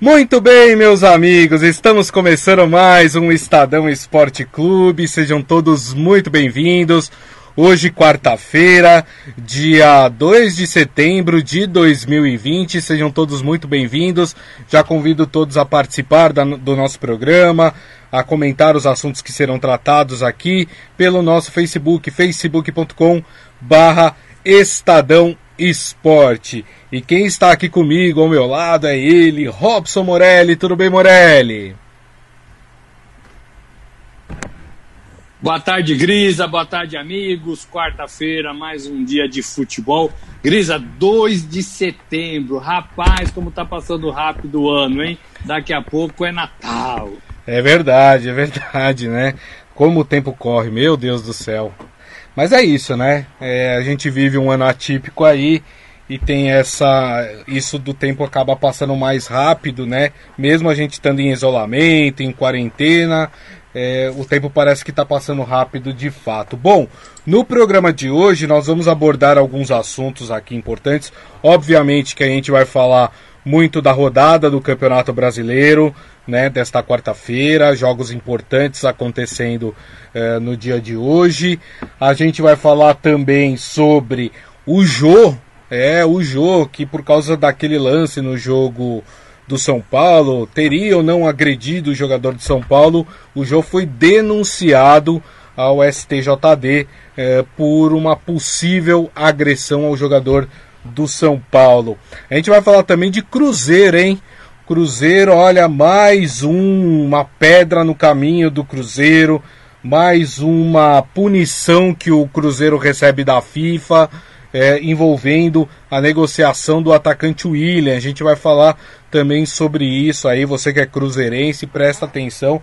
Muito bem, meus amigos, estamos começando mais um Estadão Esporte Clube. Sejam todos muito bem-vindos. Hoje, quarta-feira, dia 2 de setembro de 2020. Sejam todos muito bem-vindos. Já convido todos a participar da, do nosso programa, a comentar os assuntos que serão tratados aqui pelo nosso Facebook, facebook.com barra Estadão Esporte. E quem está aqui comigo ao meu lado é ele, Robson Morelli. Tudo bem, Morelli? Boa tarde, Grisa. Boa tarde, amigos. Quarta-feira, mais um dia de futebol. Grisa, 2 de setembro. Rapaz, como tá passando rápido o ano, hein? Daqui a pouco é Natal. É verdade, é verdade, né? Como o tempo corre, meu Deus do céu. Mas é isso, né? É, a gente vive um ano atípico aí e tem essa. Isso do tempo acaba passando mais rápido, né? Mesmo a gente estando em isolamento, em quarentena, é, o tempo parece que está passando rápido de fato. Bom, no programa de hoje nós vamos abordar alguns assuntos aqui importantes. Obviamente que a gente vai falar muito da rodada do Campeonato Brasileiro, né, desta quarta-feira, jogos importantes acontecendo é, no dia de hoje. A gente vai falar também sobre o Jô, é, o Jô, que por causa daquele lance no jogo do São Paulo, teria ou não agredido o jogador de São Paulo, o Jô foi denunciado ao STJD é, por uma possível agressão ao jogador do São Paulo. A gente vai falar também de Cruzeiro, hein? Cruzeiro, olha, mais um, uma pedra no caminho do Cruzeiro, mais uma punição que o Cruzeiro recebe da FIFA, é, envolvendo a negociação do atacante William. A gente vai falar também sobre isso aí. Você que é cruzeirense, presta atenção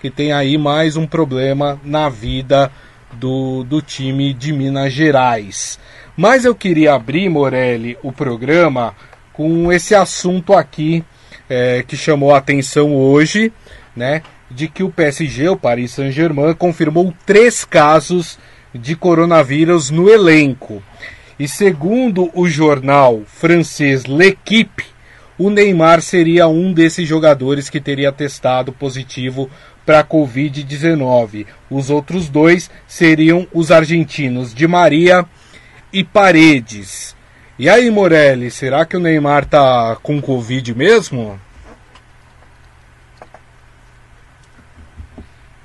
que tem aí mais um problema na vida do, do time de Minas Gerais. Mas eu queria abrir, Morelli, o programa com esse assunto aqui é, que chamou a atenção hoje, né? De que o PSG, o Paris Saint-Germain, confirmou três casos de coronavírus no elenco. E segundo o jornal francês L'Equipe, o Neymar seria um desses jogadores que teria testado positivo para a Covid-19. Os outros dois seriam os argentinos Di Maria e Paredes. E aí, Morelli, será que o Neymar tá com Covid mesmo?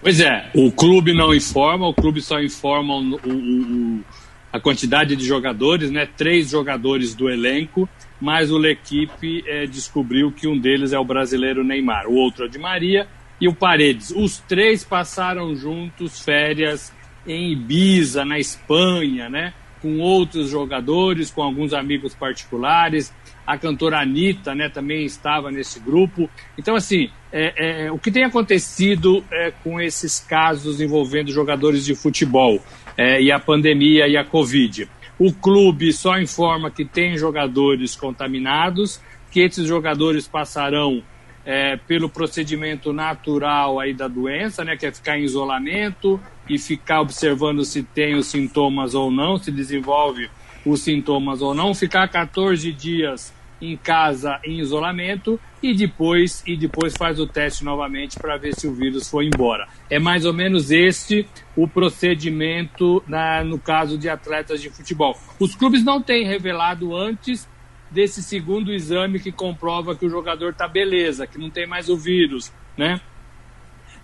Pois é, o clube não informa, o clube só informa o, o, o, a quantidade de jogadores, né? Três jogadores do elenco, mas o L'Equipe é, descobriu que um deles é o brasileiro Neymar, o outro é o de Maria e o Paredes. Os três passaram juntos férias em Ibiza, na Espanha, né? Com outros jogadores, com alguns amigos particulares. A cantora Anitta né, também estava nesse grupo. Então, assim, é, é, o que tem acontecido é, com esses casos envolvendo jogadores de futebol é, e a pandemia e a Covid? O clube só informa que tem jogadores contaminados, que esses jogadores passarão é, pelo procedimento natural aí da doença, né, que é ficar em isolamento e ficar observando se tem os sintomas ou não, se desenvolve os sintomas ou não, ficar 14 dias em casa em isolamento e depois e depois faz o teste novamente para ver se o vírus foi embora. É mais ou menos este o procedimento na, no caso de atletas de futebol. Os clubes não têm revelado antes desse segundo exame que comprova que o jogador está beleza, que não tem mais o vírus, né?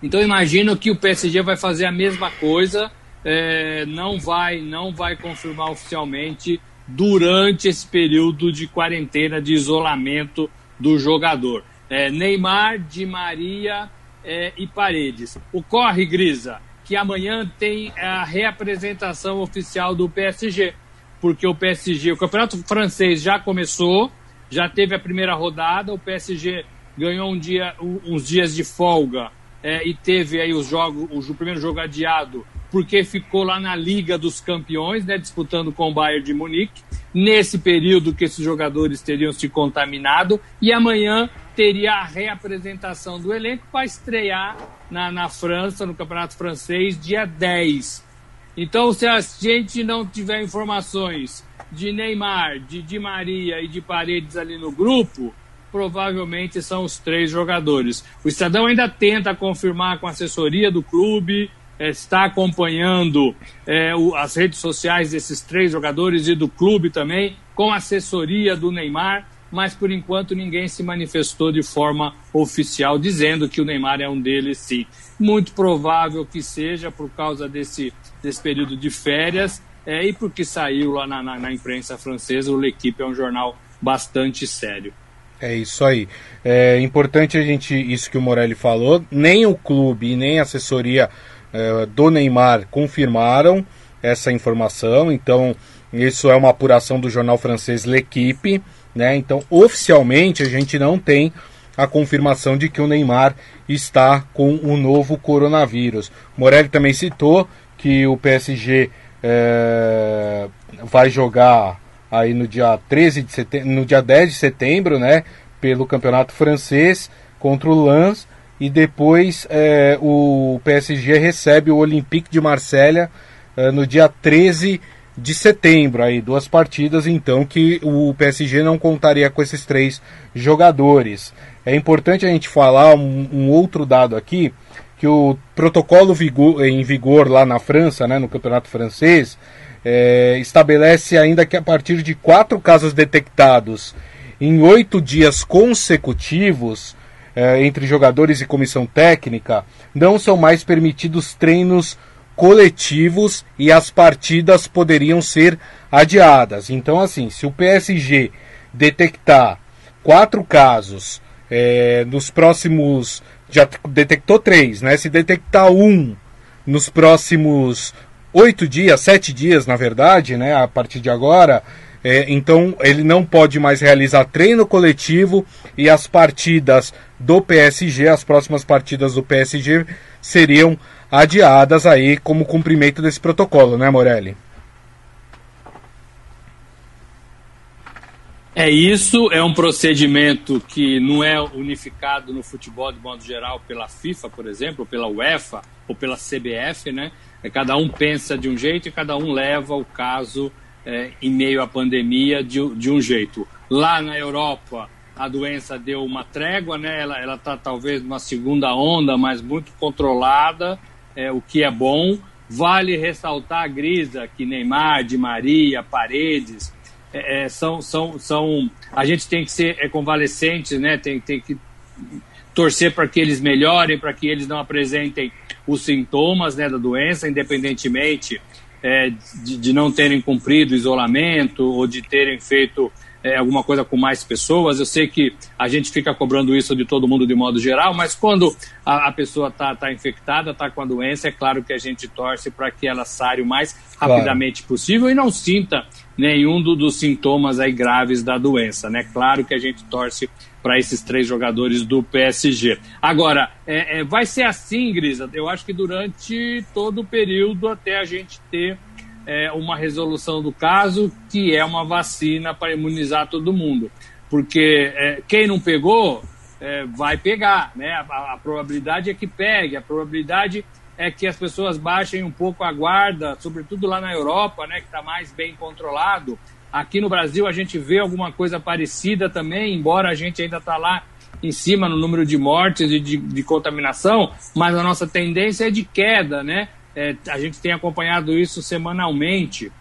Então imagino que o PSG vai fazer a mesma coisa, é, não vai, não vai confirmar oficialmente durante esse período de quarentena, de isolamento do jogador. É, Neymar, Di Maria é, e Paredes. Ocorre, Grisa, que amanhã tem a reapresentação oficial do PSG porque o PSG, o campeonato francês já começou, já teve a primeira rodada, o PSG ganhou um dia, uns dias de folga é, e teve aí os jogos, o primeiro jogo adiado, porque ficou lá na Liga dos Campeões, né, disputando com o Bayern de Munique, nesse período que esses jogadores teriam se contaminado, e amanhã teria a reapresentação do elenco para estrear na, na França, no Campeonato Francês, dia 10 então, se a gente não tiver informações de Neymar, de Di Maria e de Paredes ali no grupo, provavelmente são os três jogadores. O Estadão ainda tenta confirmar com a assessoria do clube, é, está acompanhando é, o, as redes sociais desses três jogadores e do clube também, com a assessoria do Neymar, mas por enquanto ninguém se manifestou de forma oficial dizendo que o Neymar é um deles, sim. Muito provável que seja por causa desse, desse período de férias é, e porque saiu lá na, na, na imprensa francesa, o L'Equipe é um jornal bastante sério. É isso aí. É importante a gente, isso que o Morelli falou, nem o clube nem a assessoria é, do Neymar confirmaram essa informação, então isso é uma apuração do jornal francês L'Equipe, né? Então, oficialmente, a gente não tem a confirmação de que o Neymar está com o novo coronavírus. Morelli também citou que o PSG é, vai jogar aí no dia 13 de setembro, no dia 10 de setembro, né, pelo Campeonato Francês contra o Lens e depois é, o PSG recebe o Olympique de Marselha é, no dia 13 de setembro, aí duas partidas então que o PSG não contaria com esses três jogadores. É importante a gente falar um, um outro dado aqui, que o protocolo vigor, em vigor lá na França, né, no campeonato francês, é, estabelece ainda que a partir de quatro casos detectados em oito dias consecutivos é, entre jogadores e comissão técnica, não são mais permitidos treinos coletivos e as partidas poderiam ser adiadas. Então, assim, se o PSG detectar quatro casos é, nos próximos. Já detectou três, né? Se detectar um nos próximos oito dias, sete dias, na verdade, né? A partir de agora. É, então ele não pode mais realizar treino coletivo e as partidas do PSG, as próximas partidas do PSG seriam adiadas aí como cumprimento desse protocolo, né, Morelli? É isso, é um procedimento que não é unificado no futebol de modo geral pela FIFA, por exemplo, pela UEFA ou pela CBF, né? É, cada um pensa de um jeito e cada um leva o caso é, em meio à pandemia de, de um jeito. Lá na Europa, a doença deu uma trégua, né? Ela está talvez numa segunda onda, mas muito controlada, é, o que é bom. Vale ressaltar a Grisa, que Neymar, Di Maria, Paredes, é, é, são, são, são. A gente tem que ser é, convalescentes, né? Tem, tem que torcer para que eles melhorem, para que eles não apresentem os sintomas né, da doença, independentemente é, de, de, não terem cumprido isolamento ou de terem feito é, alguma coisa com mais pessoas. Eu sei que a gente fica cobrando isso de todo mundo de modo geral, mas quando a, a pessoa está tá infectada, está com a doença, é claro que a gente torce para que ela saia o mais claro. rapidamente possível e não sinta nenhum do, dos sintomas aí graves da doença, né? Claro que a gente torce para esses três jogadores do PSG. Agora, é, é, vai ser assim, Grisa, eu acho que durante todo o período até a gente ter é, uma resolução do caso, que é uma vacina para imunizar todo mundo. Porque é, quem não pegou, é, vai pegar, né? A, a, probabilidade é que pegue, a probabilidade é que as pessoas baixem um pouco a guarda, sobretudo lá na Europa, né, que está mais bem controlado. Aqui no Brasil a gente vê alguma coisa parecida também, embora a gente ainda está lá em cima no número de mortes e de, de contaminação, mas a nossa tendência é de queda, né? É, a gente tem acompanhado isso semanalmente.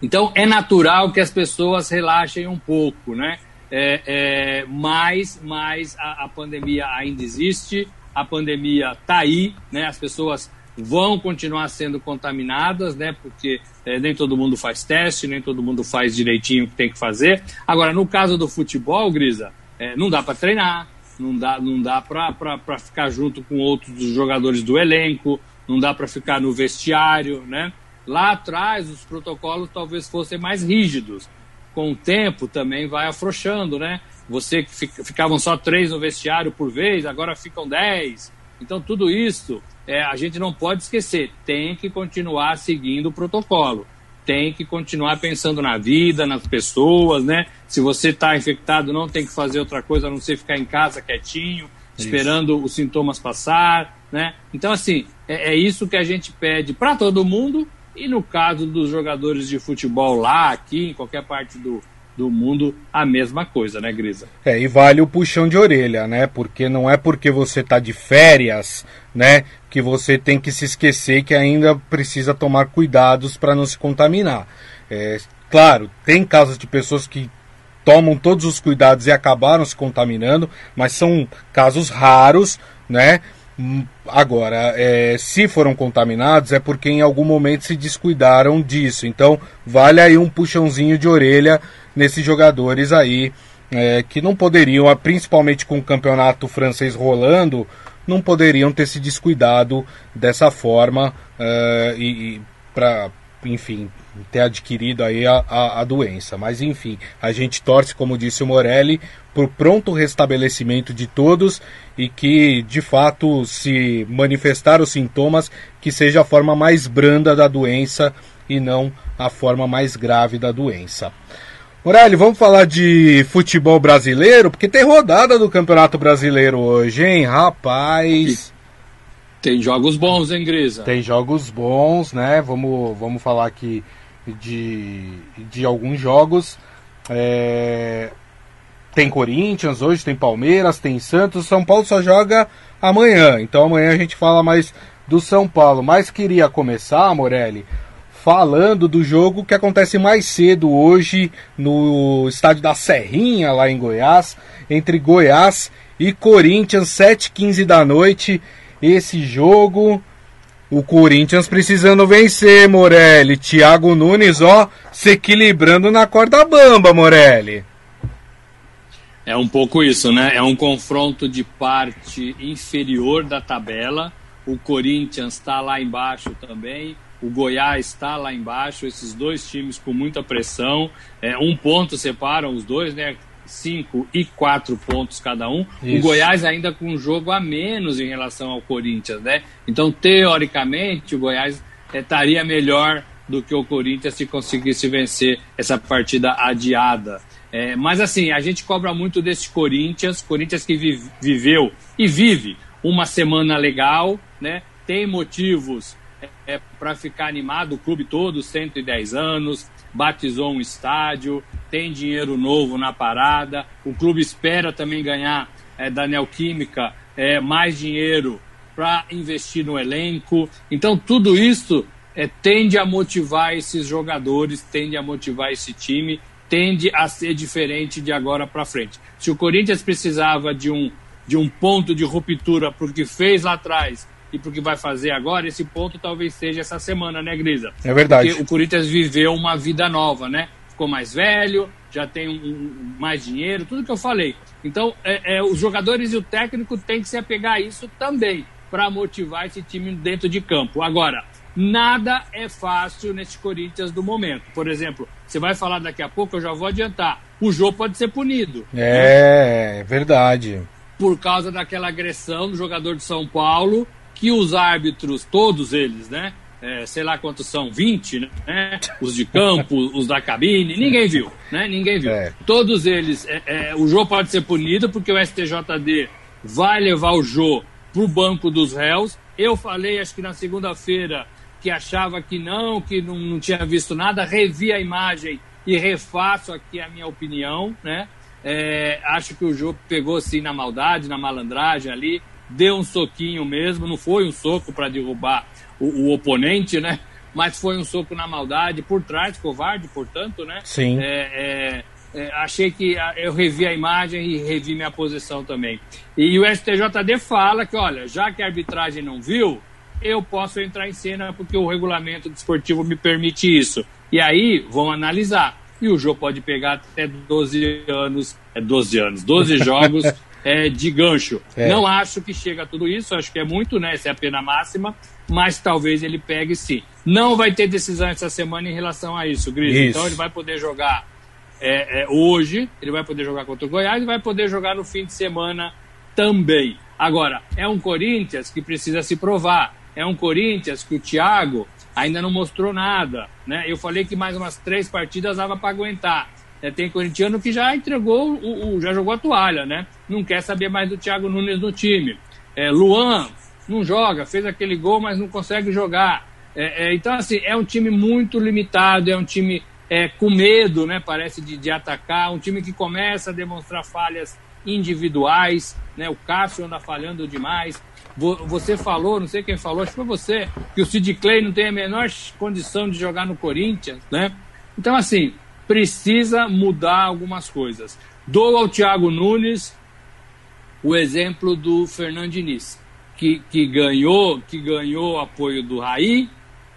Então é natural que as pessoas relaxem um pouco, né? É, é, mas mas a, a, pandemia ainda existe, a pandemia está aí, né? As pessoas vão continuar sendo contaminadas, né? Porque é, nem todo mundo faz teste, nem todo mundo faz direitinho o que tem que fazer. Agora, no caso do futebol, Grisa, é, não dá para treinar, não dá, não dá para ficar junto com outros jogadores do elenco, não dá para ficar no vestiário, né? Lá atrás os protocolos talvez fossem mais rígidos. Com o tempo também vai afrouxando, né? Você que ficavam só três no vestiário por vez, agora ficam dez. Então tudo isso é, a gente não pode esquecer. Tem que continuar seguindo o protocolo. Tem que continuar pensando na vida, nas pessoas, né? Se você está infectado, não tem que fazer outra coisa a não ser ficar em casa quietinho, esperando isso. os sintomas passar né? Então, assim, é, é isso que a gente pede para todo mundo e no caso dos jogadores de futebol lá, aqui, em qualquer parte do, do mundo a mesma coisa, né, Grisa? É, e vale o puxão de orelha, né? Porque não é porque você tá de férias, né, que você tem que se esquecer que ainda precisa tomar cuidados para não se contaminar. É, claro, tem casos de pessoas que tomam todos os cuidados e acabaram se contaminando, mas são casos raros, né? Hum, agora, é, se foram contaminados é porque em algum momento se descuidaram disso. Então, vale aí um puxãozinho de orelha nesses jogadores aí é, que não poderiam, principalmente com o campeonato francês rolando, não poderiam ter se descuidado dessa forma é, e, e para, enfim, ter adquirido aí a, a, a, doença. Mas enfim, a gente torce, como disse o Morelli, por pronto restabelecimento de todos e que de fato se manifestar os sintomas que seja a forma mais branda da doença e não a forma mais grave da doença. Morelli, vamos falar de futebol brasileiro, porque tem rodada do Campeonato Brasileiro hoje, hein? Rapaz. Tem jogos bons, hein, Grisa? Tem jogos bons, né? Vamos, vamos falar aqui de, de alguns jogos. É... Tem Corinthians hoje, tem Palmeiras, tem Santos. São Paulo só joga amanhã. Então amanhã a gente fala mais do São Paulo. Mas queria começar, Morelli, falando do jogo que acontece mais cedo hoje no estádio da Serrinha, lá em Goiás, entre Goiás e Corinthians, 7h15 da noite. Esse jogo, o Corinthians precisando vencer, Morelli. Thiago Nunes, ó, se equilibrando na corda bamba, Morelli. É um pouco isso, né? É um confronto de parte inferior da tabela. O Corinthians está lá embaixo também o Goiás está lá embaixo, esses dois times com muita pressão. É, um ponto separam os dois, né? Cinco e quatro pontos cada um. Isso. O Goiás ainda com um jogo a menos em relação ao Corinthians, né? Então, teoricamente, o Goiás é, estaria melhor do que o Corinthians se conseguisse vencer essa partida adiada. É, mas assim, a gente cobra muito desse Corinthians, Corinthians que vive, viveu e vive uma semana legal, né? Tem motivos é, para ficar animado, o clube todo, 110 anos, batizou um estádio, tem dinheiro novo na parada, o clube espera também ganhar é, da Neoquímica é, mais dinheiro para investir no elenco. Então, tudo isso é, tende a motivar esses jogadores, tende a motivar esse time, tende a ser diferente de agora para frente. Se o Corinthians precisava de um, de um ponto de ruptura porque fez lá atrás e para o que vai fazer agora, esse ponto talvez seja essa semana, né, Grisa? É verdade. Porque o Corinthians viveu uma vida nova, né? Ficou mais velho, já tem um, mais dinheiro, tudo que eu falei. Então, é, é, os jogadores e o técnico têm que se apegar a isso também, para motivar esse time dentro de campo. Agora, nada é fácil nesse Corinthians do momento. Por exemplo, você vai falar daqui a pouco, eu já vou adiantar. O jogo pode ser punido. É, né? é verdade. Por causa daquela agressão do jogador de São Paulo que os árbitros, todos eles, né? É, sei lá quantos são, 20, né? Os de campo, os da cabine, ninguém viu, né? Ninguém viu. É. Todos eles, é, é, o Jô pode ser punido porque o STJD vai levar o Jô pro banco dos réus. Eu falei, acho que na segunda-feira, que achava que não, que não, não tinha visto nada, revi a imagem e refaço aqui a minha opinião, né? É, acho que o Jô pegou assim na maldade, na malandragem ali, deu um soquinho mesmo, não foi um soco para derrubar o, o, oponente, né? Mas foi um soco na maldade, por trás, covarde, portanto, né? Sim. É, é, é, achei que eu revi a imagem e revi minha posição também. E o STJD fala que, olha, já que a arbitragem não viu, eu posso entrar em cena porque o regulamento desportivo me permite isso. E aí vão analisar. E o jogo pode pegar até 12 anos, é 12 anos, 12 jogos é, de gancho. É. Não acho que chega a tudo isso, acho que é muito, né? Essa é a pena máxima, mas talvez ele pegue sim. Não vai ter decisão essa semana em relação a isso, Gris. Então ele vai poder jogar é, é, hoje, ele vai poder jogar contra o Goiás e vai poder jogar no fim de semana também. Agora, é um Corinthians que precisa se provar. É um Corinthians que o Thiago ainda não mostrou nada. Né? Eu falei que mais umas três partidas dava para aguentar. É, tem corintiano que já entregou, o, o, já jogou a toalha, né? Não quer saber mais do Thiago Nunes no time. É, Luan não joga, fez aquele gol, mas não consegue jogar. É, é, então, assim, é um time muito limitado, é um time é, com medo, né? Parece de, de atacar. Um time que começa a demonstrar falhas individuais, né? O Cássio anda falhando demais. Você falou, não sei quem falou, acho que foi você, que o Sid Clay não tem a menor condição de jogar no Corinthians, né? Então, assim, precisa mudar algumas coisas. Dou ao Thiago Nunes o exemplo do Fernando Diniz, que, que ganhou, que ganhou apoio do Raí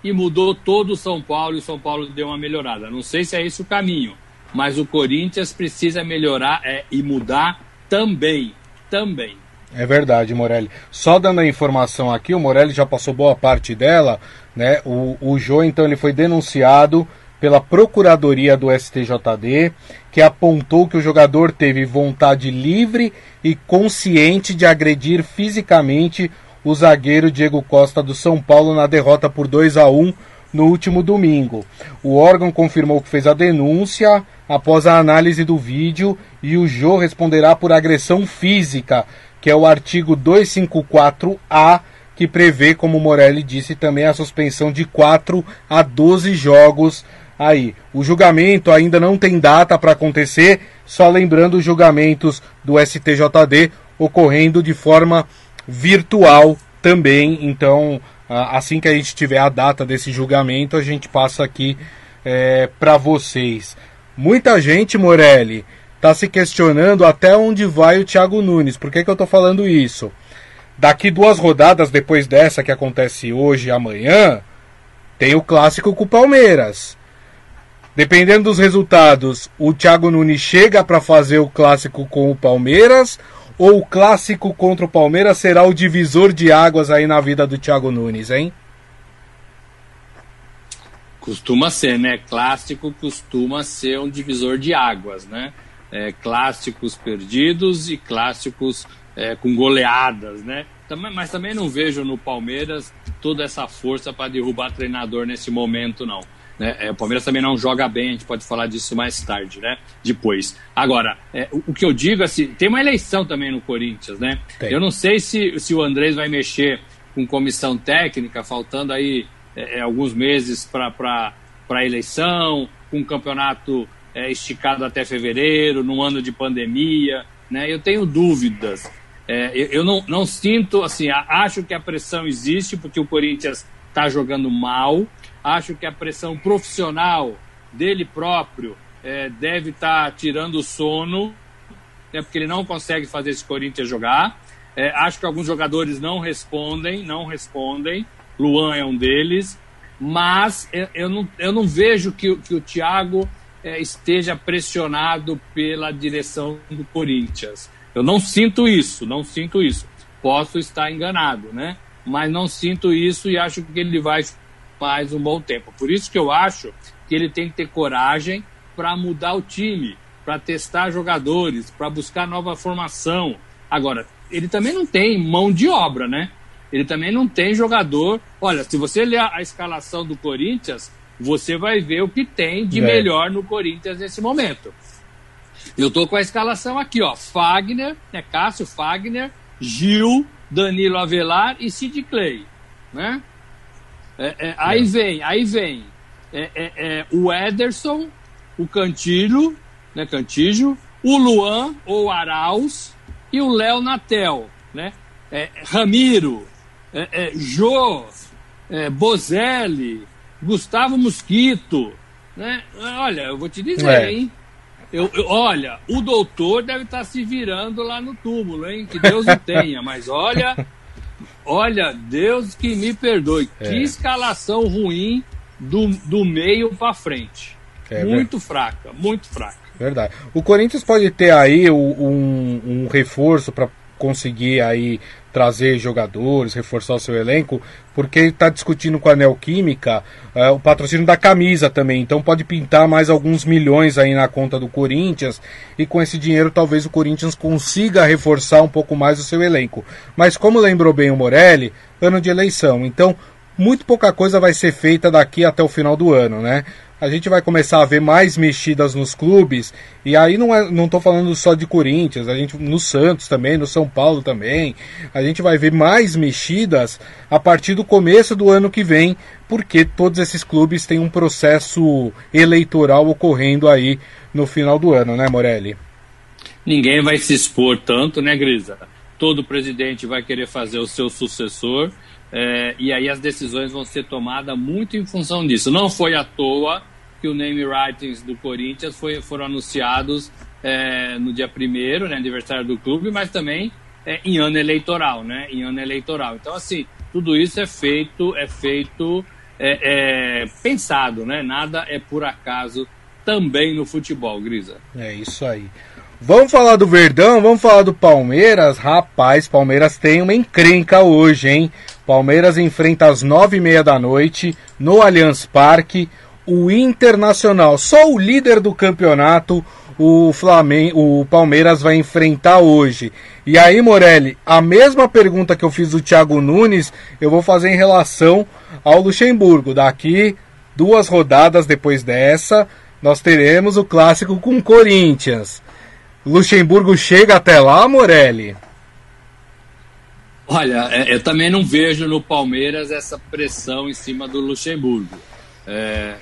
e mudou todo o São Paulo e o São Paulo deu uma melhorada. Não sei se é esse o caminho, mas o Corinthians precisa melhorar é, e mudar também, também. É verdade, Morelli. Só dando a informação aqui, o Morelli já passou boa parte dela, né? O, o Jô, então, ele foi denunciado pela Procuradoria do STJD, que apontou que o jogador teve vontade livre e consciente de agredir fisicamente o zagueiro Diego Costa do São Paulo na derrota por 2 a 1 no último domingo. O órgão confirmou que fez a denúncia após a análise do vídeo e o Jô responderá por agressão física, que é o artigo 254A, que prevê, como Morelli disse, também a suspensão de 4 a 12 jogos aí. O julgamento ainda não tem data para acontecer, só lembrando os julgamentos do STJD ocorrendo de forma virtual também. Então, assim que a gente tiver a data desse julgamento, a gente passa aqui é, para vocês. Muita gente, Morelli, está se questionando até onde vai o Thiago Nunes. Por que, que eu estou falando isso? Daqui duas rodadas depois dessa que acontece hoje e amanhã, tem o clássico com o Palmeiras. Dependendo dos resultados, o Thiago Nunes chega para fazer o clássico com o Palmeiras ou o clássico contra o Palmeiras será o divisor de águas aí na vida do Thiago Nunes, hein? Costuma ser, né? Clássico costuma ser um divisor de águas, né? É, clássicos perdidos e clássicos é, com goleadas, né? Mas também não vejo no Palmeiras toda essa força para derrubar treinador nesse momento, não. Né? É, o Palmeiras também não joga bem, a gente pode falar disso mais tarde, né? Depois. Agora, é, o, o, que eu digo assim, tem uma eleição também no Corinthians, né? Tem. Eu não sei se, se o Andrés vai mexer com comissão técnica, faltando aí é, é alguns meses para a eleição, com um campeonato é, esticado até fevereiro, num ano de pandemia, né? Eu tenho dúvidas. Eu, eu não, não sinto, assim, acho que a pressão existe porque o Corinthians está jogando mal, Acho que a pressão profissional dele próprio é, deve estar tá tirando o sono, né, porque ele não consegue fazer esse Corinthians jogar. É, acho que alguns jogadores não respondem, não respondem. Luan é um deles. Mas eu, eu não, eu não vejo que, que o Thiago é, esteja pressionado pela direção do Corinthians. Eu não sinto isso, não sinto isso. Posso estar enganado, né? Mas não sinto isso e acho que ele vai mais um bom tempo. Por isso que eu acho que ele tem que ter coragem para mudar o time, para testar jogadores, para buscar nova formação. Agora, ele também não tem mão de obra, né? Ele também não tem jogador. Olha, se você ler a escalação do Corinthians, você vai ver o que tem de é. melhor no Corinthians nesse momento. Eu tô com a escalação aqui, ó. Fagner, né? Cássio Fagner, Gil, Danilo Avelar e Sid Clay, né? É, é, aí vem, aí vem é, é, é, o Ederson, o Cantilho, né, Cantijo, o Luan ou Arauz e o Léo Natel, né? Ramiro, Jô, Bozelli, Gustavo Mosquito, né? Olha, eu vou te dizer, hein? Eu, eu, olha, o doutor deve estar se virando lá no túmulo, hein? Que Deus o tenha, mas olha, Olha, Deus que me perdoe. É. Que escalação ruim do, do meio para frente. É, muito fraca, muito fraca. Verdade. O Corinthians pode ter aí um, um reforço para conseguir aí trazer jogadores, reforçar o seu elenco, porque está discutindo com a Neoquímica é, o patrocínio da camisa também. Então pode pintar mais alguns milhões aí na conta do Corinthians e com esse dinheiro talvez o Corinthians consiga reforçar um pouco mais o seu elenco. Mas como lembrou bem o Morelli, ano de eleição. Então muito pouca coisa vai ser feita daqui até o final do ano, né? A gente vai começar a ver mais mexidas nos clubes. E aí não é, não tô falando só de Corinthians, a gente no Santos também, no São Paulo também. A gente vai ver mais mexidas a partir do começo do ano que vem, porque todos esses clubes têm um processo eleitoral ocorrendo aí no final do ano, né, Morelli? Ninguém vai se expor tanto, né, Grisa? Todo presidente vai querer fazer o seu sucessor. É, e aí as decisões vão ser tomadas muito em função disso. Não foi à toa que o name writings do Corinthians foi, foram anunciados é, no dia primeiro, né, aniversário do clube, mas também é, em ano eleitoral, né, em ano eleitoral. Então assim, tudo isso é feito, é feito é, é pensado, né? Nada é por acaso também no futebol, Grisa. É isso aí. Vamos falar do Verdão, vamos falar do Palmeiras. Rapaz, Palmeiras tem uma encrenca hoje, hein? Palmeiras enfrenta às nove e meia da noite no Allianz Parque o Internacional. Só o líder do campeonato, o Flamengo, o Palmeiras vai enfrentar hoje. E aí, Morelli, a mesma pergunta que eu fiz do Thiago Nunes, eu vou fazer em relação ao Luxemburgo. Daqui duas rodadas depois dessa, nós teremos o clássico com o Corinthians. Luxemburgo chega até lá, Morelli? Olha, é, eu também não vejo no Palmeiras essa pressão em cima do Luxemburgo. É,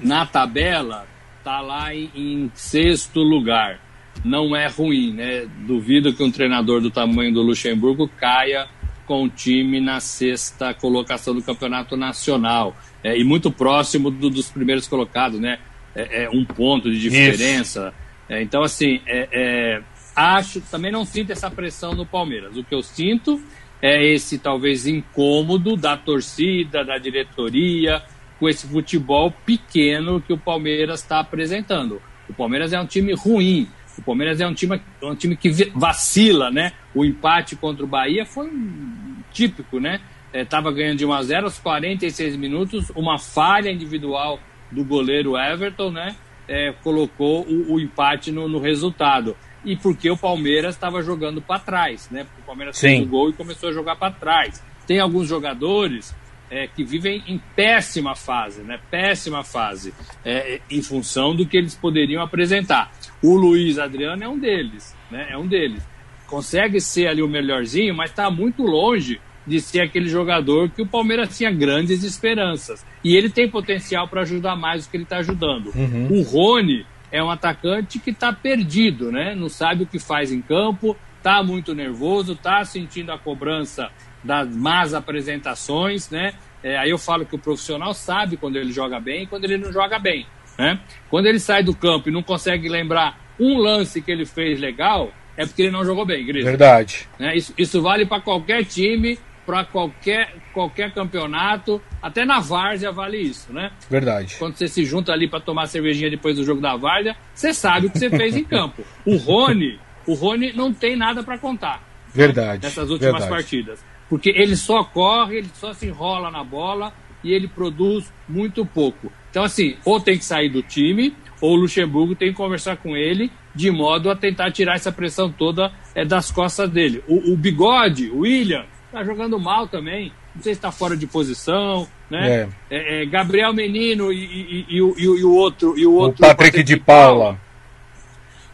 na tabela, tá lá em, em, sexto lugar. Não é ruim, né? Duvido que um treinador do tamanho do Luxemburgo caia com o time na sexta colocação do campeonato nacional. É, e muito próximo do, dos primeiros colocados, né? É, é um ponto de diferença. É, então, assim, é, é, acho, também não sinto essa pressão no Palmeiras. O que eu sinto é esse talvez incômodo da torcida, da diretoria, com esse futebol pequeno que o Palmeiras está apresentando. O Palmeiras é um time ruim, o Palmeiras é um time, um time que vacila, né? O empate contra o Bahia foi um típico, né? Estava é, ganhando de 1 a 0 aos 46 minutos, uma falha individual do goleiro Everton, né? É, colocou o, o empate no, no resultado e porque o Palmeiras estava jogando para trás, né? Porque o Palmeiras Sim. fez o gol e começou a jogar para trás. Tem alguns jogadores é, que vivem em péssima fase, né? Péssima fase, é, em função do que eles poderiam apresentar. O Luiz Adriano é um deles, né? É um deles. Consegue ser ali o melhorzinho, mas está muito longe de ser aquele jogador que o Palmeiras tinha grandes esperanças. E ele tem potencial para ajudar mais do que ele está ajudando. Uhum. O Rony é um atacante que está perdido, né? Não sabe o que faz em campo, está muito nervoso, está sentindo a cobrança das más apresentações, né? É, aí eu falo que o profissional sabe quando ele joga bem e quando ele não joga bem, né? Quando ele sai do campo e não consegue lembrar um lance que ele fez legal, é porque ele não jogou bem, Gris. Verdade. Né? Isso, isso vale para qualquer time, para qualquer, qualquer campeonato, até na várzea vale isso, né? Verdade. Quando você se junta ali para tomar cervejinha depois do jogo da várzea, você sabe o que você fez em campo. O Rony, o Rony não tem nada para contar. Verdade. Né? Nessas últimas verdade. partidas. Porque ele só corre, ele só se enrola na bola e ele produz muito pouco. Então, assim, ou tem que sair do time, ou o Luxemburgo tem que conversar com ele de modo a tentar tirar essa pressão toda é, das costas dele. O, o Bigode, o William, tá jogando mal também. Não sei se está fora de posição, né? É. É, é, Gabriel Menino e, e, e, e, o outro e o outro. O Patrick, de Paula. Paula.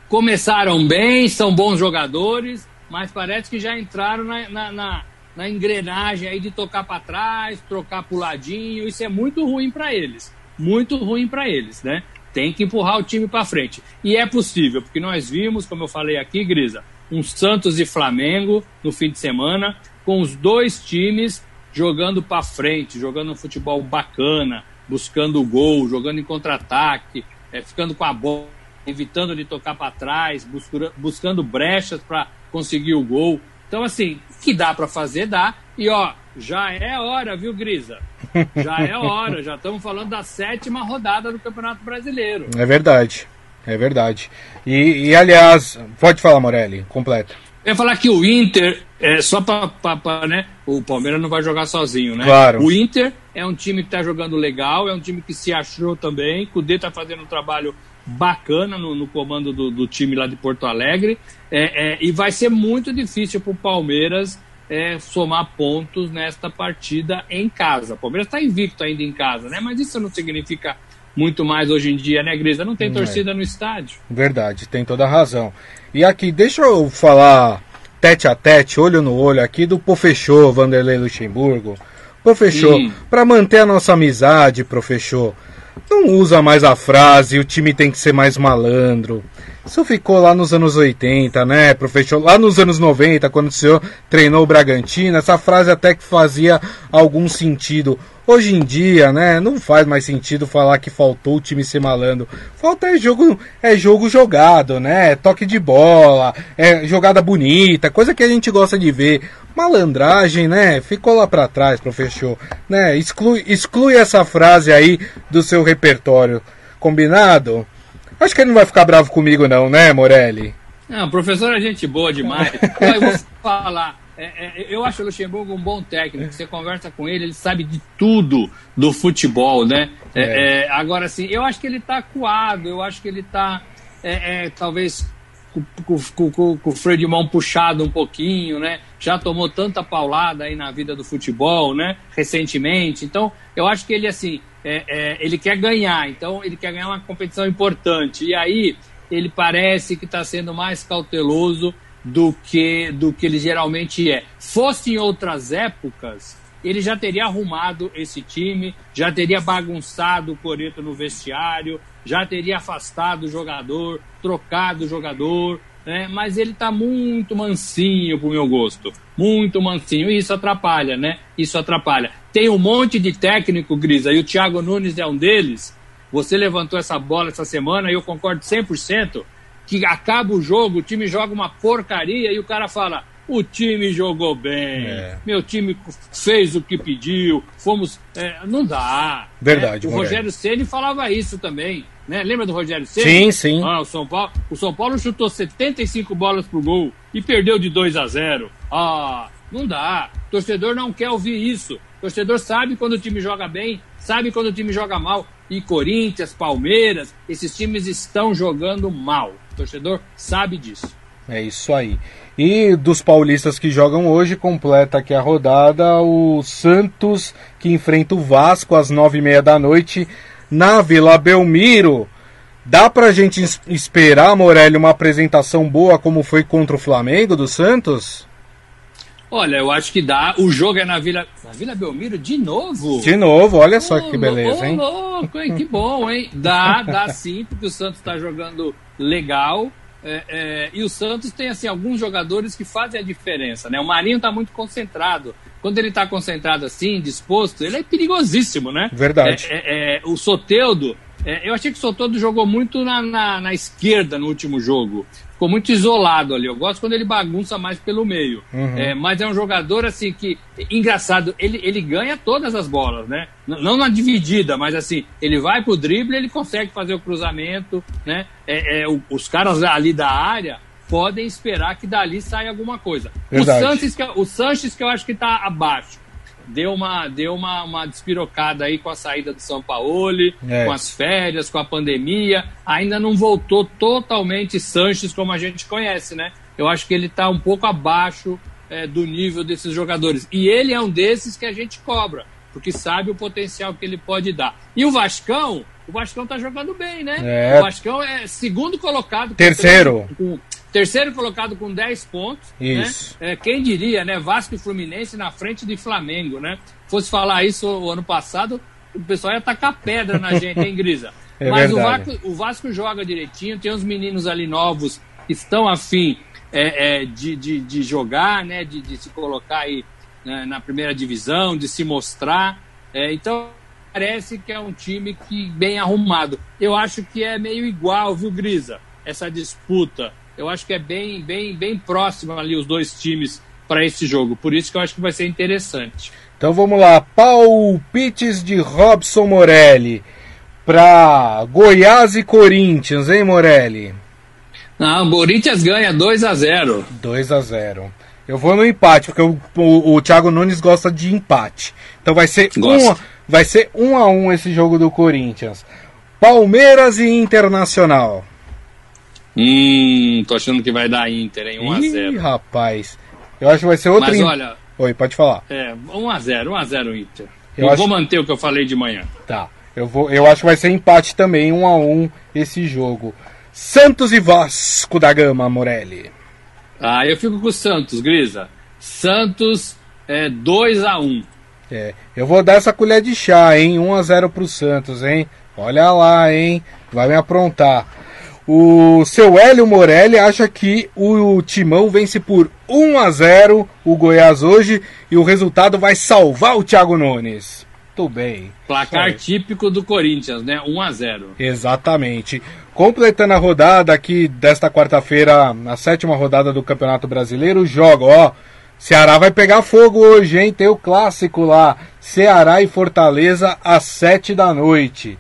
Começaram bem, são bons jogadores, mas parece que já entraram na, na, na, na engrenagem aí de tocar para trás, trocar pro ladinho. Isso é muito ruim para eles, muito ruim para eles, né? Tem que empurrar o time para frente. E é possível, porque nós vimos, como eu falei aqui, Grisa, um Santos e Flamengo no fim de semana com os dois times jogando para frente, jogando um futebol bacana, buscando o gol, jogando em contra-ataque, é, ficando com a bola, evitando de tocar para trás, buscando brechas para conseguir o gol. Então, assim, que dá para fazer, dá. E, ó, já é hora, viu, Grisa? Já é hora, já estamos falando da sétima rodada do Campeonato Brasileiro. É verdade, é verdade. E, e aliás, pode falar, Morelli, completa. Eu ia falar que o Inter, é, só para, né? O Palmeiras não vai jogar sozinho, né? Claro. O Inter é um time que está jogando legal, é um time que se achou também. O D está fazendo um trabalho bacana no, no comando do, do, time lá de Porto Alegre. É, é, e vai ser muito difícil para o Palmeiras é, somar pontos nesta partida em casa. O Palmeiras está invicto ainda em casa, né? Mas isso não significa muito mais hoje em dia, né, Grisa? Não tem torcida é. no estádio. Verdade, tem toda a razão. E aqui, deixa eu falar tete a tete, olho no olho aqui do Professor Vanderlei Luxemburgo. Professor, para manter a nossa amizade, professor, não usa mais a frase o time tem que ser mais malandro. Isso ficou lá nos anos 80, né, professor? Lá nos anos 90, quando o senhor treinou o Bragantino, essa frase até que fazia algum sentido. Hoje em dia, né, não faz mais sentido falar que faltou o time ser malandro. Falta é jogo, é jogo jogado, né? Toque de bola, é jogada bonita, coisa que a gente gosta de ver. Malandragem, né? Ficou lá para trás, professor, né? Exclui, exclui essa frase aí do seu repertório. Combinado? Acho que ele não vai ficar bravo comigo não, né, Morelli? Não, professor é gente boa demais. eu vou falar é, é, eu acho o Luxemburgo um bom técnico. Você conversa com ele, ele sabe de tudo do futebol, né? É. é. é agora, assim, eu acho que ele está acuado, eu acho que ele está, é, talvez, com, com, com, com, o freio de mão puxado um pouquinho, né? Já tomou tanta paulada aí na vida do futebol, né? Recentemente. Então, eu acho que ele, assim, ele quer ganhar. Então, ele quer ganhar uma competição importante. E aí, ele parece que está sendo mais cauteloso do que do que ele geralmente é. Fosse em outras épocas, ele já teria arrumado esse time, já teria bagunçado o Coreto no vestiário, já teria afastado o jogador, trocado o jogador, né? Mas ele está muito mansinho pro meu gosto, muito mansinho, e isso atrapalha, né? Isso atrapalha. Tem um monte de técnico, Grisa, e o Thiago Nunes é um deles. Você levantou essa bola essa semana e eu concordo 100% que acaba o jogo, o time joga uma porcaria e o cara fala: o time jogou bem, é. meu time fez o que pediu, fomos. É, não dá. Verdade. Né? O Rogério Ceni falava isso também. Né? Lembra do Rogério Ceni? Sim, sim. Ah, o, São Paulo, o São Paulo chutou 75 bolas pro gol e perdeu de 2 a 0. Ah, não dá. O torcedor não quer ouvir isso. O torcedor sabe quando o time joga bem, sabe quando o time joga mal. E Corinthians, Palmeiras, esses times estão jogando mal. O torcedor sabe disso. É isso aí. E dos paulistas que jogam hoje, completa aqui a rodada o Santos, que enfrenta o Vasco às nove e meia da noite na Vila Belmiro. Dá pra gente esperar, Morelli, uma apresentação boa como foi contra o Flamengo do Santos? Olha, eu acho que dá. O jogo é na Vila, na Vila Belmiro de novo. De novo, olha só oh, que beleza, oh, hein? Louco, hein? Que bom, hein? Dá, dá sim, porque o Santos está jogando legal. É, é, e o Santos tem assim alguns jogadores que fazem a diferença, né? O Marinho está muito concentrado. Quando ele está concentrado assim, disposto, ele é perigosíssimo, né? Verdade. É, é, é o Soteudo, é, eu achei que o Soteudo jogou muito na, na, na, esquerda no último jogo ficou muito isolado ali. Eu gosto quando ele bagunça mais pelo meio. Uhum. É, mas é um jogador assim que. Engraçado, ele, ele ganha todas as bolas, né? Não na dividida, mas assim, ele vai pro drible, ele consegue fazer o cruzamento, né? É, é, os caras ali da área podem esperar que dali saia alguma coisa. O Sanches, o Sanches, que eu acho que está abaixo deu uma, deu uma, uma despirocada aí com a saída do São Paulo, é. com as férias, com a pandemia. Ainda não voltou totalmente Sanches como a gente conhece, né? Eu acho que ele está um pouco abaixo é, do nível desses jogadores. E ele é um desses que a gente cobra, porque sabe o potencial que ele pode dar. E o Vascão, o Vascão tá jogando bem, né? É. O Vascão é segundo colocado. Terceiro. Com, Terceiro colocado com 10 pontos. Né? Isso. Né? É, quem diria, né? Vasco e Fluminense na frente de Flamengo, né? Fosse falar isso o ano passado, o pessoal ia tacar pedra na gente, hein, Grisa? É Mas o Vasco, o Vasco, joga direitinho, tem uns meninos ali novos que estão afim é, é, de, de, de, jogar, né? De, de se colocar aí né, na primeira divisão, de se mostrar. É, então parece que é um time que bem arrumado. Eu acho que é meio igual, viu, Grisa? Essa disputa eu acho que é bem, bem, bem próximo ali os dois times para esse jogo. Por isso que eu acho que vai ser interessante. Então vamos lá, palpites de Robson Morelli para Goiás e Corinthians, hein, Morelli? Não, o Corinthians ganha 2 a 0. 2 a 0. Eu vou no empate, porque o, o, o Thiago Nunes gosta de empate. Então vai ser um, vai ser um a um esse jogo do Corinthians. Palmeiras e Internacional. Hum, tô achando que vai dar Inter, hein? 1x0. Ih, rapaz. Eu acho que vai ser outro. Mas olha. Oi, pode falar. É, 1x0, 1x0 Inter. Eu, eu acho... vou manter o que eu falei de manhã. Tá. Eu, vou, eu acho que vai ser empate também, um a um esse jogo. Santos e Vasco da Gama, Morelli. Ah, eu fico com o Santos, Grisa. Santos é 2 a 1 É, eu vou dar essa colher de chá, hein? 1 a 0 pro Santos, hein? Olha lá, hein? Vai me aprontar. O seu Hélio Morelli acha que o Timão vence por 1 a 0 o Goiás hoje e o resultado vai salvar o Thiago Nunes. Tudo bem. Placar típico do Corinthians, né? 1 a 0 Exatamente. Completando a rodada aqui desta quarta-feira, a sétima rodada do Campeonato Brasileiro, joga, ó. Ceará vai pegar fogo hoje, hein? Tem o clássico lá. Ceará e Fortaleza às 7 da noite.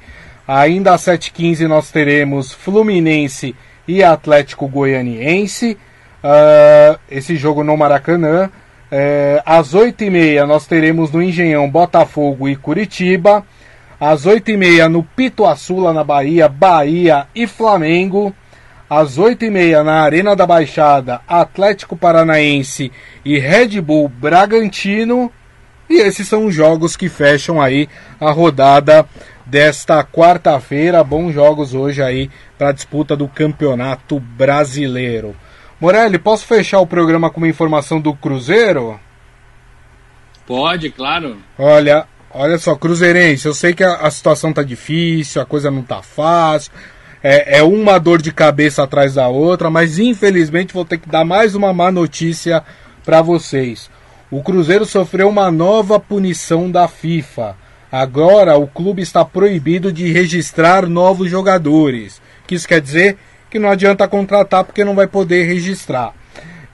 Ainda às 7h15 nós teremos Fluminense e Atlético Goianiense. Uh, esse jogo no Maracanã. Uh, às 8h30 nós teremos no Engenhão Botafogo e Curitiba. Às 8h30 no Pituaçu, lá na Bahia, Bahia e Flamengo. Às 8h30 na Arena da Baixada, Atlético Paranaense e Red Bull Bragantino. E esses são os jogos que fecham aí a rodada desta quarta-feira. Bons jogos hoje aí para a disputa do Campeonato Brasileiro. Morelli, posso fechar o programa com uma informação do Cruzeiro? Pode, claro. Olha, olha só, Cruzeirense, eu sei que a, a situação tá difícil, a coisa não tá fácil. É, é, uma dor de cabeça atrás da outra, mas infelizmente vou ter que dar mais uma má notícia para vocês. O Cruzeiro sofreu uma nova punição da FIFA. Agora o clube está proibido de registrar novos jogadores. Que isso quer dizer? Que não adianta contratar porque não vai poder registrar.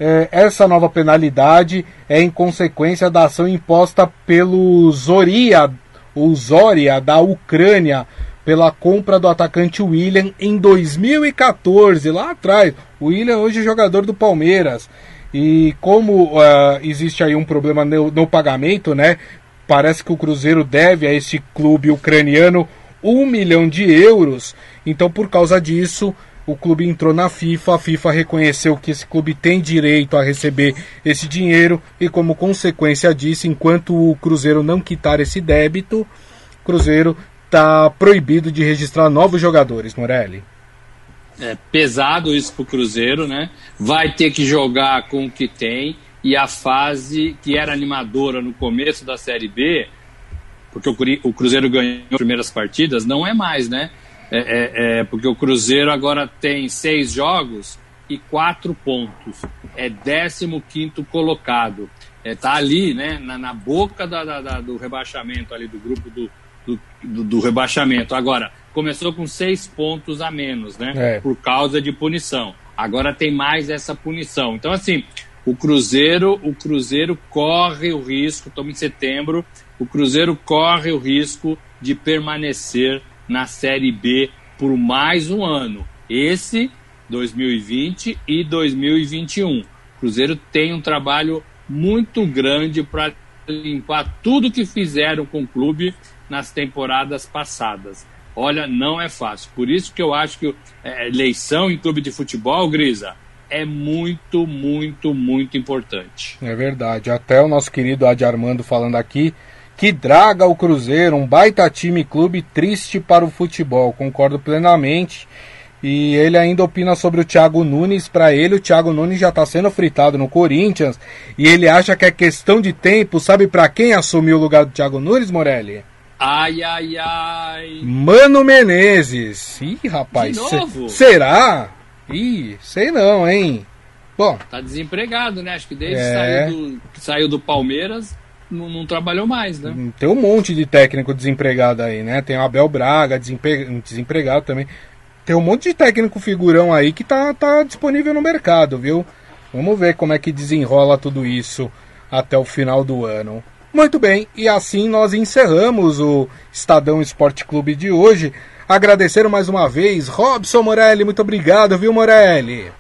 É, essa nova penalidade é em consequência da ação imposta pelo Zoria, o Zoria da Ucrânia, pela compra do atacante William em 2014, lá atrás. O William hoje é jogador do Palmeiras. E como uh, existe aí um problema no, no, pagamento, né? Parece que o Cruzeiro deve a este clube ucraniano um milhão de euros. Então, por causa disso, o clube entrou na FIFA. A FIFA reconheceu que esse clube tem direito a receber esse dinheiro e, como consequência disso, enquanto o Cruzeiro não quitar esse débito, o Cruzeiro está proibido de registrar novos jogadores, Morelli é pesado isso pro Cruzeiro, né? Vai ter que jogar com o que tem e a fase que era animadora no começo da Série B, porque o Cruzeiro ganhou as primeiras partidas, não é mais, né? É, é, é, porque o Cruzeiro agora tem seis jogos e quatro pontos. É 15 colocado. É, tá ali, né? Na, na boca da, da, do rebaixamento ali do grupo do, do, do, rebaixamento. Agora, começou com seis pontos a menos, né? É. Por causa de punição. Agora tem mais essa punição. Então, assim, o Cruzeiro, o Cruzeiro corre o risco, estamos em setembro, o Cruzeiro corre o risco de permanecer na Série B por mais um ano. Esse, 2020 e 2021. O Cruzeiro tem um trabalho muito grande para limpar tudo que fizeram com o clube nas temporadas passadas. Olha, não é fácil. Por isso que eu acho que é, eleição em clube de futebol, Grisa, é muito, muito, muito importante. É verdade. Até o nosso querido Adi Armando falando aqui que draga o Cruzeiro, um baita time clube triste para o futebol. Concordo plenamente. E ele ainda opina sobre o Thiago Nunes. Para ele, o Thiago Nunes já está sendo fritado no Corinthians. E ele acha que é questão de tempo. Sabe para quem assumiu o lugar do Thiago Nunes, Morelli? Ai, ai, ai. Mano Menezes. Ih, rapaz. De novo? será? Ih, sei não, hein? Bom. Tá desempregado, né? Acho que desde é... saiu, do, saiu do Palmeiras, não, não, trabalhou mais, né? Tem um monte de técnico desempregado aí, né? Tem o Abel Braga, desempregado também. Tem um monte de técnico figurão aí que tá, tá disponível no mercado, viu? Vamos ver como é que desenrola tudo isso até o final do ano. Muito bem, e assim nós encerramos o Estadão Esporte Clube de hoje. Agradecer mais uma vez, Robson Morelli, muito obrigado, viu, Morelli?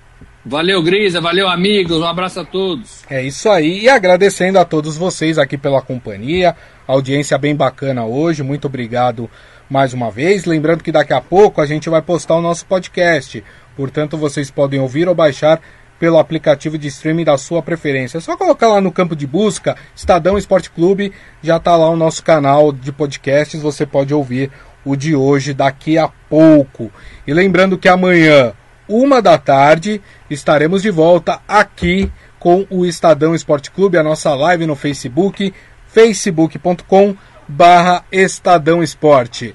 Valeu, Grisa, valeu, amigos, um abraço a todos. É isso aí, e agradecendo a todos vocês aqui pela companhia, audiência bem bacana hoje, muito obrigado mais uma vez. Lembrando que daqui a pouco a gente vai postar o nosso podcast, portanto vocês podem ouvir ou baixar pelo aplicativo de streaming da sua preferência. É só colocar lá no campo de busca Estadão Esporte Clube, já está lá o nosso canal de podcasts, você pode ouvir o de hoje daqui a pouco. E lembrando que amanhã, uma da tarde, estaremos de volta aqui com o Estadão Esporte Clube, a nossa live no Facebook, facebook.com barra Estadão Esporte.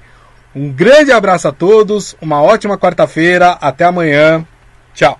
Um grande abraço a todos, uma ótima quarta-feira, até amanhã, tchau!